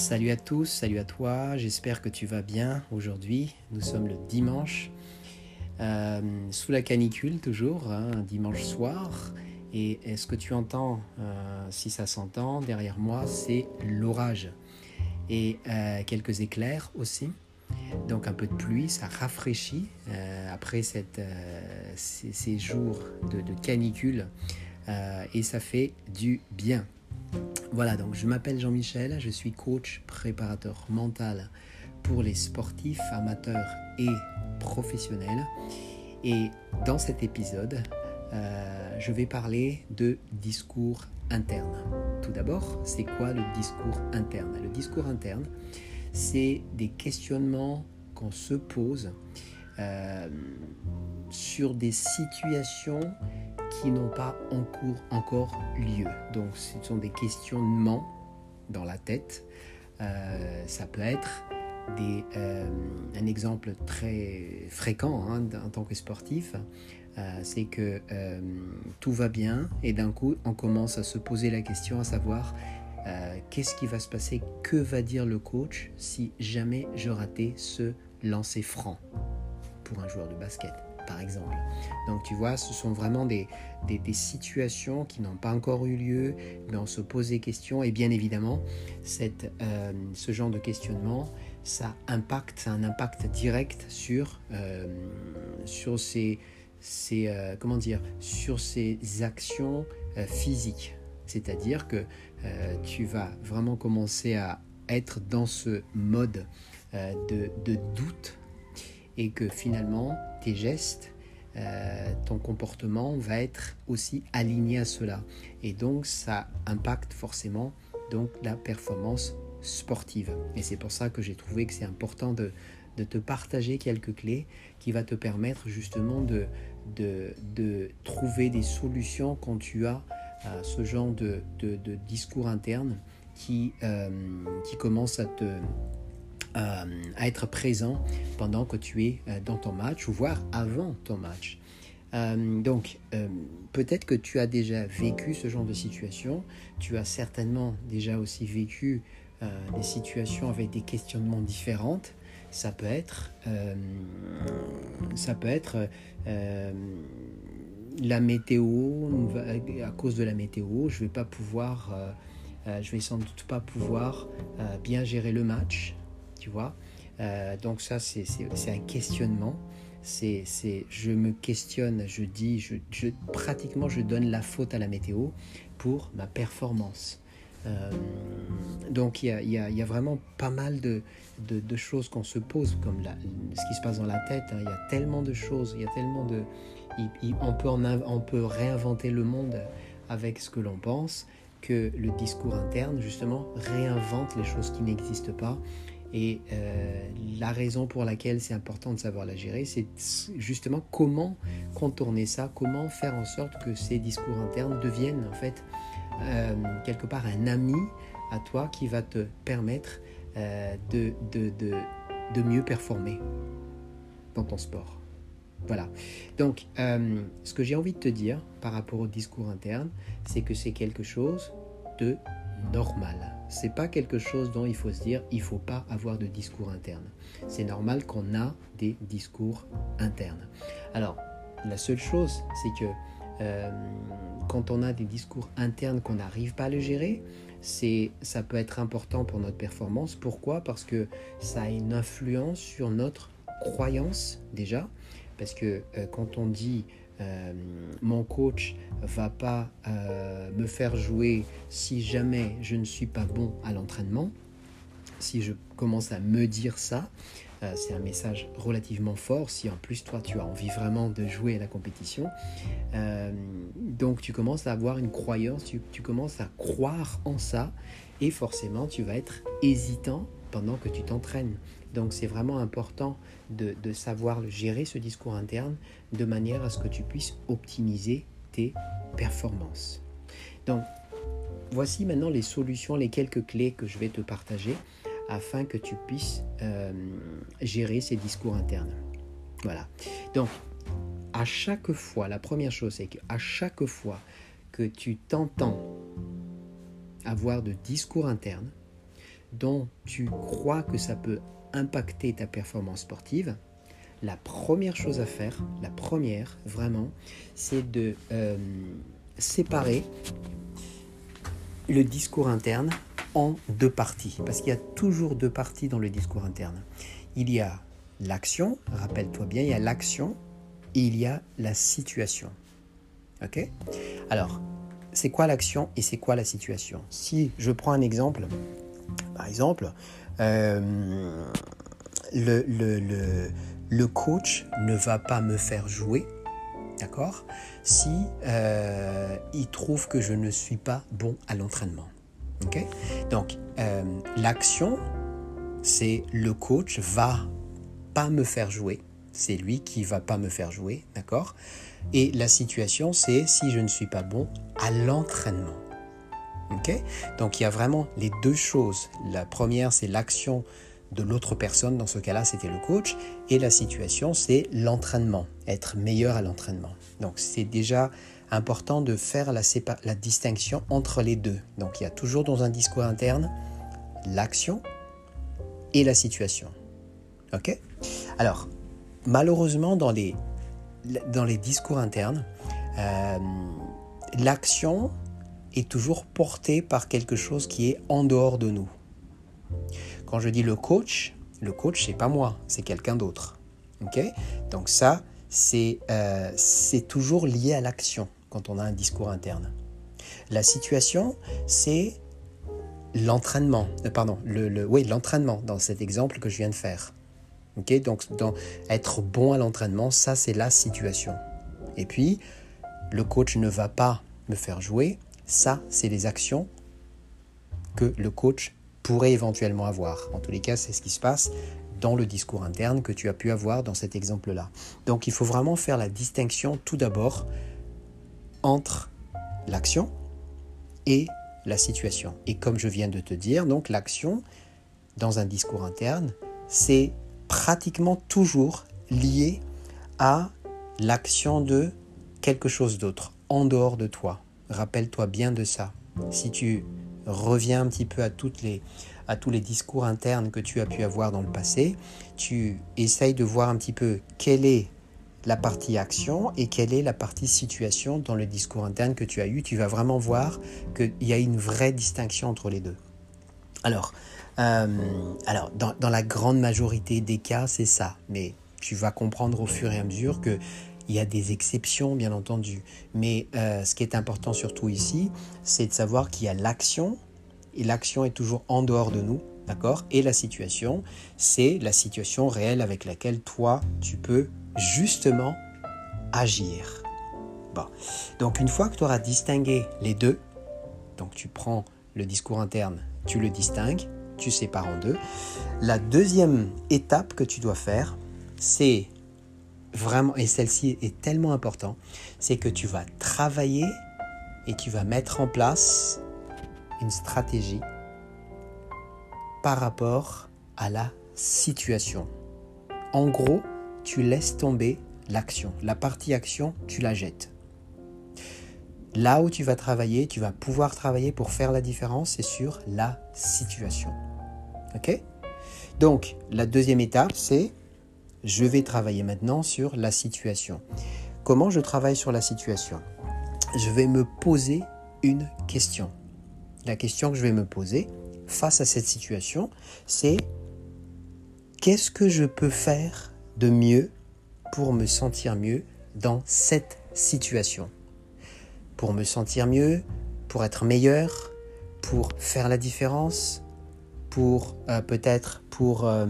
Salut à tous, salut à toi, j'espère que tu vas bien aujourd'hui. Nous sommes le dimanche, euh, sous la canicule toujours, hein, dimanche soir. Et ce que tu entends, euh, si ça s'entend derrière moi, c'est l'orage. Et euh, quelques éclairs aussi. Donc un peu de pluie, ça rafraîchit après ces, jours de canicule. et ça fait du bien. Voilà, donc je m'appelle Jean-Michel, je suis coach préparateur mental pour les sportifs amateurs et professionnels. Et dans cet épisode, euh, je vais parler de discours interne. Tout d'abord, c'est quoi le discours interne? Le discours interne, c'est des questionnements qu'on se pose euh, sur des situations qui n'ont pas encore lieu. Donc ce sont des questionnements dans la tête. Euh, ça peut être des, euh, un exemple très fréquent hein, en tant que sportif, euh, c'est que tout va bien et d'un coup on commence à se poser la question à savoir qu'est-ce qui va se passer, que va dire le coach si jamais je ratais ce lancer franc pour un joueur de basket exemple. Donc tu vois, ce sont vraiment des, des, situations qui n'ont pas encore eu lieu, mais on se pose des questions et bien évidemment, cette, euh, ce genre de questionnement, ça impacte, ça a un impact direct sur, euh, sur ces, ces euh, comment dire, sur ces actions physiques. C'est-à-dire que tu vas vraiment commencer à être dans ce mode de, de doute et que finalement tes gestes, euh, ton comportement va être aussi aligné à cela. Et donc ça impacte forcément donc la performance sportive. Et c'est pour ça que j'ai trouvé que c'est important de, te partager quelques clés qui va te permettre justement de, de, trouver des solutions quand tu as euh, ce genre de, discours interne qui, euh, qui commence à te euh, à être présent pendant que tu es euh, dans ton match ou voire avant ton match. Euh, donc, peut-être que tu as déjà vécu ce genre de situation. Tu as certainement déjà aussi vécu des situations avec des questionnements différentes. Ça peut être, ça peut être la météo. À cause de la météo, je vais pas pouvoir, je vais sans doute pas pouvoir bien gérer le match tu vois. Euh, donc ça, c'est un questionnement. C'est, je me questionne, je dis, pratiquement, je donne la faute à la météo pour ma performance. Euh, donc il y, a, vraiment pas mal de, choses qu'on se pose, comme ce qui se passe dans la tête. Hein. Il y a tellement de choses, il y a tellement de... on, peut on peut réinventer le monde avec ce que l'on pense, que le discours interne, justement, réinvente les choses qui n'existent pas et euh, la raison pour laquelle c'est important de savoir la gérer, c'est justement comment contourner ça, comment faire en sorte que ces discours internes deviennent en fait euh, quelque part un ami à toi qui va te permettre euh, de, de, de, de, mieux performer dans ton sport. Voilà. Donc, ce que j'ai envie de te dire par rapport au discours interne, c'est que c'est quelque chose de normal. C'est pas quelque chose dont il faut se dire il faut pas avoir de discours interne. C'est normal qu'on a des discours internes. Alors, la seule chose, c'est que euh, quand on a des discours internes qu'on n'arrive pas à gérer, c'est ça peut être important pour notre performance. Pourquoi? Parce que ça a une influence sur notre croyance déjà. Parce que euh, quand on dit euh, mon coach va pas euh, me faire jouer si jamais je ne suis pas bon à l'entraînement. Si je commence à me dire ça, euh, c'est un message relativement fort. Si en plus toi tu as envie vraiment de jouer à la compétition, donc tu commences à avoir une croyance, tu commences à croire en ça, et forcément tu vas être hésitant pendant que tu t'entraînes. Donc c'est vraiment important de, savoir gérer ce discours interne de manière à ce que tu puisses optimiser tes performances. Donc voici maintenant les solutions, les quelques clés que je vais te partager afin que tu puisses euh, gérer ces discours internes. Voilà. Donc à chaque fois, la première chose c'est qu'à chaque fois que tu t'entends avoir de discours internes, dont tu crois que ça peut impacter ta performance sportive, la première chose à faire, la première vraiment, c'est de euh, séparer le discours interne en deux parties. Parce qu'il y a toujours deux parties dans le discours interne. Il y a l'action, rappelle-toi bien, il y a l'action et il y a la situation. Ok? Alors, c'est quoi l'action et c'est quoi la situation? Si je prends un exemple, par exemple, euh, le, le, le, coach ne va pas me faire jouer, d'accord Si euh, il trouve que je ne suis pas bon à l'entraînement. ok? Donc, euh, l'action, c'est le coach va pas me faire jouer. C'est lui qui va pas me faire jouer, d'accord? Et la situation, c'est si je ne suis pas bon à l'entraînement. Donc il y a vraiment les deux choses. La première, c'est l'action de l'autre personne, dans ce cas-là, c'était le coach, et la situation, c'est l'entraînement, être meilleur à l'entraînement. Donc c'est déjà important de faire la, distinction entre les deux. Donc il y a toujours dans un discours interne l'action et la situation. Ok? Alors, malheureusement, dans les, dans les discours internes, euh, l'action est toujours portée par quelque chose qui est en dehors de nous. Quand je dis le coach, le coach, c'est pas moi, c'est quelqu'un d'autre. ok? Donc ça, euh, c'est toujours lié à l'action quand on a un discours interne. La situation, c'est l'entraînement, euh, pardon, le, oui, l'entraînement dans cet exemple que je viens de faire. ok? Donc, dans être bon à l'entraînement, ça c'est la situation. Et puis, le coach ne va pas me faire jouer, ça c'est les actions que le coach pourrait éventuellement avoir. En tous les cas, c'est ce qui se passe dans le discours interne que tu as pu avoir dans cet exemple-là. Donc il faut vraiment faire la distinction tout d'abord entre l'action et la situation. Et comme je viens de te dire, donc l'action dans un discours interne, c'est pratiquement toujours lié à l'action de quelque chose d'autre, en dehors de toi. Rappelle-toi bien de ça. Si tu reviens un petit peu à, les, à tous les discours internes que tu as pu avoir dans le passé, tu essayes de voir un petit peu quelle est la partie action et quelle est la partie situation dans le discours interne que tu as eu, tu vas vraiment voir qu'il y a une vraie distinction entre les deux. Alors, euh, alors dans, la grande majorité des cas, c'est ça, mais tu vas comprendre au fur et à mesure que il y a des exceptions, bien entendu. Mais euh, ce qui est important surtout ici, c'est de savoir qu'il y a l'action, et l'action est toujours en dehors de nous, d'accord? Et la situation, c'est la situation réelle avec laquelle toi, tu peux justement agir. Bon. Donc une fois que tu auras distingué les deux, donc tu prends le discours interne, tu le distingues, tu sépares en deux. La deuxième étape que tu dois faire, c'est vraiment, et celle-ci est tellement importante, c'est que tu vas travailler et tu vas mettre en place une stratégie par rapport à la situation. En gros, tu laisses tomber l'action. La partie action, tu la jettes. Là où tu vas travailler, tu vas pouvoir travailler pour faire la différence, c'est sur la situation. OK? Donc, la deuxième étape, c'est je vais travailler maintenant sur la situation. Comment je travaille sur la situation? Je vais me poser une question. La question que je vais me poser face à cette situation, c'est qu'est-ce que je peux faire de mieux pour me sentir mieux dans cette situation? Pour me sentir mieux, pour être meilleur, pour faire la différence, pour euh, peut-être pour, euh,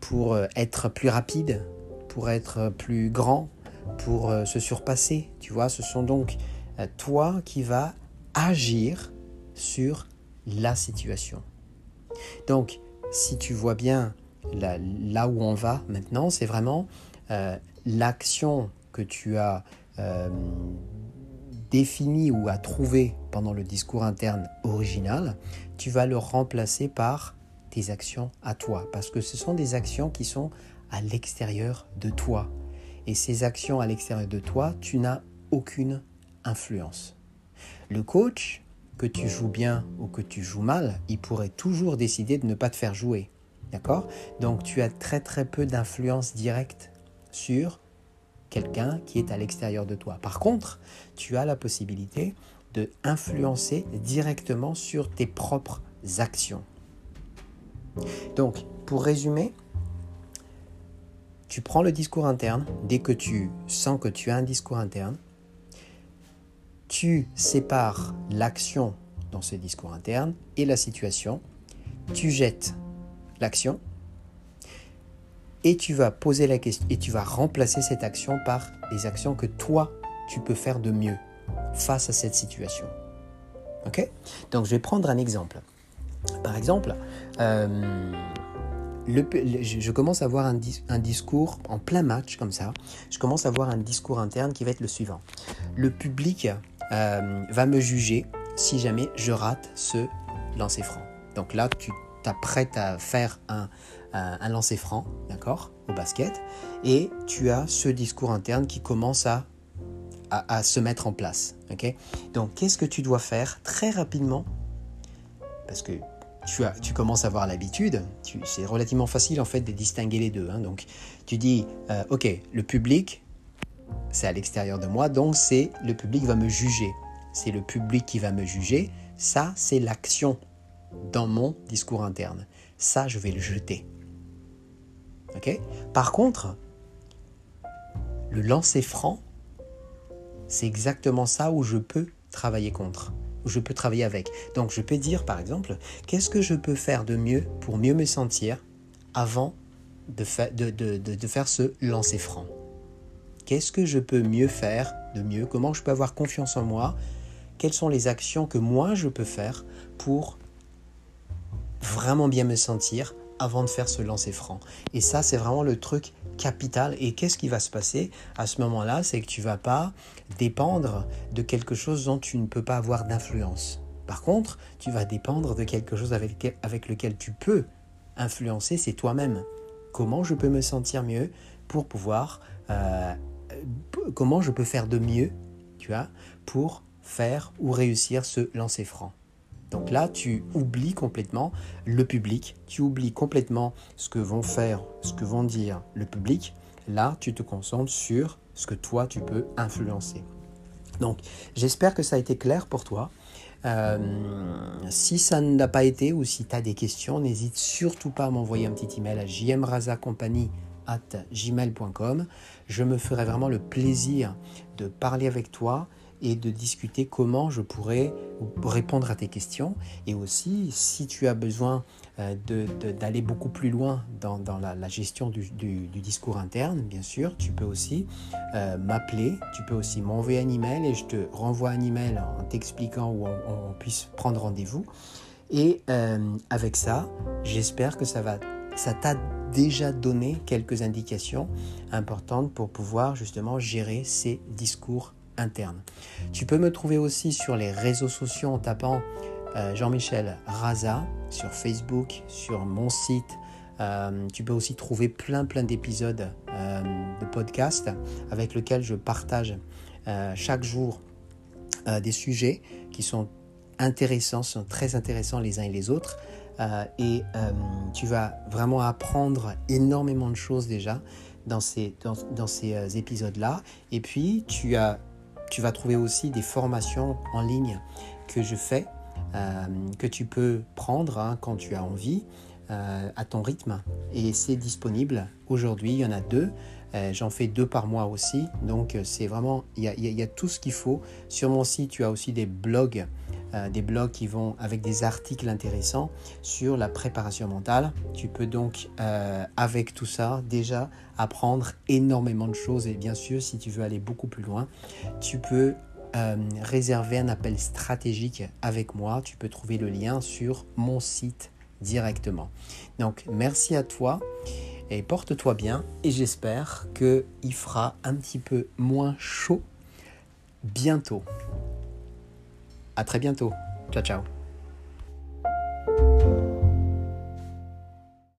pour euh, être plus rapide, pour être plus grand, pour se surpasser. Tu vois, ce sont donc toi qui vas agir sur la situation. Donc, si tu vois bien là, où on va maintenant, c'est vraiment euh, l'action que tu as euh, définie ou à trouvé pendant le discours interne original, tu vas le remplacer par tes actions à toi. Parce que ce sont des actions qui sont à l'extérieur de toi. Et ces actions à l'extérieur de toi, tu n'as aucune influence. Le coach, que tu joues bien ou que tu joues mal, il pourrait toujours décider de ne pas te faire jouer. D'accord? Donc tu as très très peu d'influence directe sur quelqu'un qui est à l'extérieur de toi. Par contre, tu as la possibilité de influencer directement sur tes propres actions. Donc, pour résumer, tu prends le discours interne dès que tu sens que tu as un discours interne. Tu sépares l'action dans ce discours interne et la situation. Tu jettes l'action et tu vas poser la question et tu vas remplacer cette action par les actions que toi tu peux faire de mieux face à cette situation. Ok? Donc je vais prendre un exemple. Par exemple, euh, je commence à avoir un, discours en plein match comme ça. Je commence à avoir un discours interne qui va être le suivant. Le public euh, va me juger si jamais je rate ce lancer franc. Donc là, tu t'apprêtes à faire un, lancer franc, d'accord, au basket, et tu as ce discours interne qui commence à, à, se mettre en place. Donc, qu'est-ce que tu dois faire très rapidement Parce que tu, as, tu commences à avoir l'habitude, c'est relativement facile en fait de distinguer les deux. Hein. donc, tu dis, euh, ok, le public, c'est à l'extérieur de moi, donc c'est le public va me juger. C'est le public qui va me juger. Ça, c'est l'action dans mon discours interne. Ça, je vais le jeter. Par contre, le lancer franc, c'est exactement ça où je peux travailler contre, je peux travailler avec. Donc je peux dire par exemple, qu'est-ce que je peux faire de mieux pour mieux me sentir avant de, de faire ce lancer franc? Qu'est-ce que je peux mieux faire de mieux? Comment je peux avoir confiance en moi? Quelles sont les actions que moi je peux faire pour vraiment bien me sentir avant de faire ce lancer franc. Et ça, c'est vraiment le truc capital. Et qu'est-ce qui va se passer à ce moment-là? C'est que tu vas pas dépendre de quelque chose dont tu ne peux pas avoir d'influence. Par contre, tu vas dépendre de quelque chose avec, lequel tu peux influencer, c'est toi-même. Comment je peux me sentir mieux pour pouvoir... Euh, comment je peux faire de mieux, tu vois, pour faire ou réussir ce lancer franc? Donc là, tu oublies complètement le public, tu oublies complètement ce que vont faire, ce que vont dire le public. Là, tu te concentres sur ce que toi, tu peux influencer. Donc, j'espère que ça a été clair pour toi. Euh, si ça ne l'a pas été ou si tu as des questions, n'hésite surtout pas à m'envoyer un petit email à gmail.com. Je me ferai vraiment le plaisir de parler avec toi et de discuter comment je pourrais répondre à tes questions. Et aussi, si tu as besoin euh, d'aller beaucoup plus loin dans, la, gestion du, discours interne, bien sûr, tu peux aussi euh, m'appeler, tu peux aussi m'envoyer un email et je te renvoie un email en t'expliquant où on, puisse prendre rendez-vous. Et euh, avec ça, j'espère que ça va ça t'a déjà donné quelques indications importantes pour pouvoir justement gérer ces discours interne. Tu peux me trouver aussi sur les réseaux sociaux en tapant euh, Jean-Michel Raza sur Facebook, sur mon site. Euh, tu peux aussi trouver plein plein d'épisodes euh, de podcasts avec lesquels je partage chaque jour des sujets qui sont intéressants, sont très intéressants les uns et les autres. et tu vas vraiment apprendre énormément de choses déjà dans ces, dans, dans ces épisodes-là. Et puis, tu as tu vas trouver aussi des formations en ligne que je fais, euh, que tu peux prendre hein, quand tu as envie, euh, à ton rythme. Et c'est disponible aujourd'hui, il y en a deux. Euh, j'en fais deux par mois aussi. Donc c'est vraiment, il y, a, tout ce qu'il faut. Sur mon site, tu as aussi des blogs euh, des blogs qui vont avec des articles intéressants sur la préparation mentale. Tu peux donc, euh, avec tout ça, déjà apprendre énormément de choses. Et bien sûr, si tu veux aller beaucoup plus loin, tu peux euh, réserver un appel stratégique avec moi. Tu peux trouver le lien sur mon site directement. Donc, merci à toi et porte-toi bien. Et j'espère qu'il fera un petit peu moins chaud bientôt. À très bientôt. Ciao, ciao.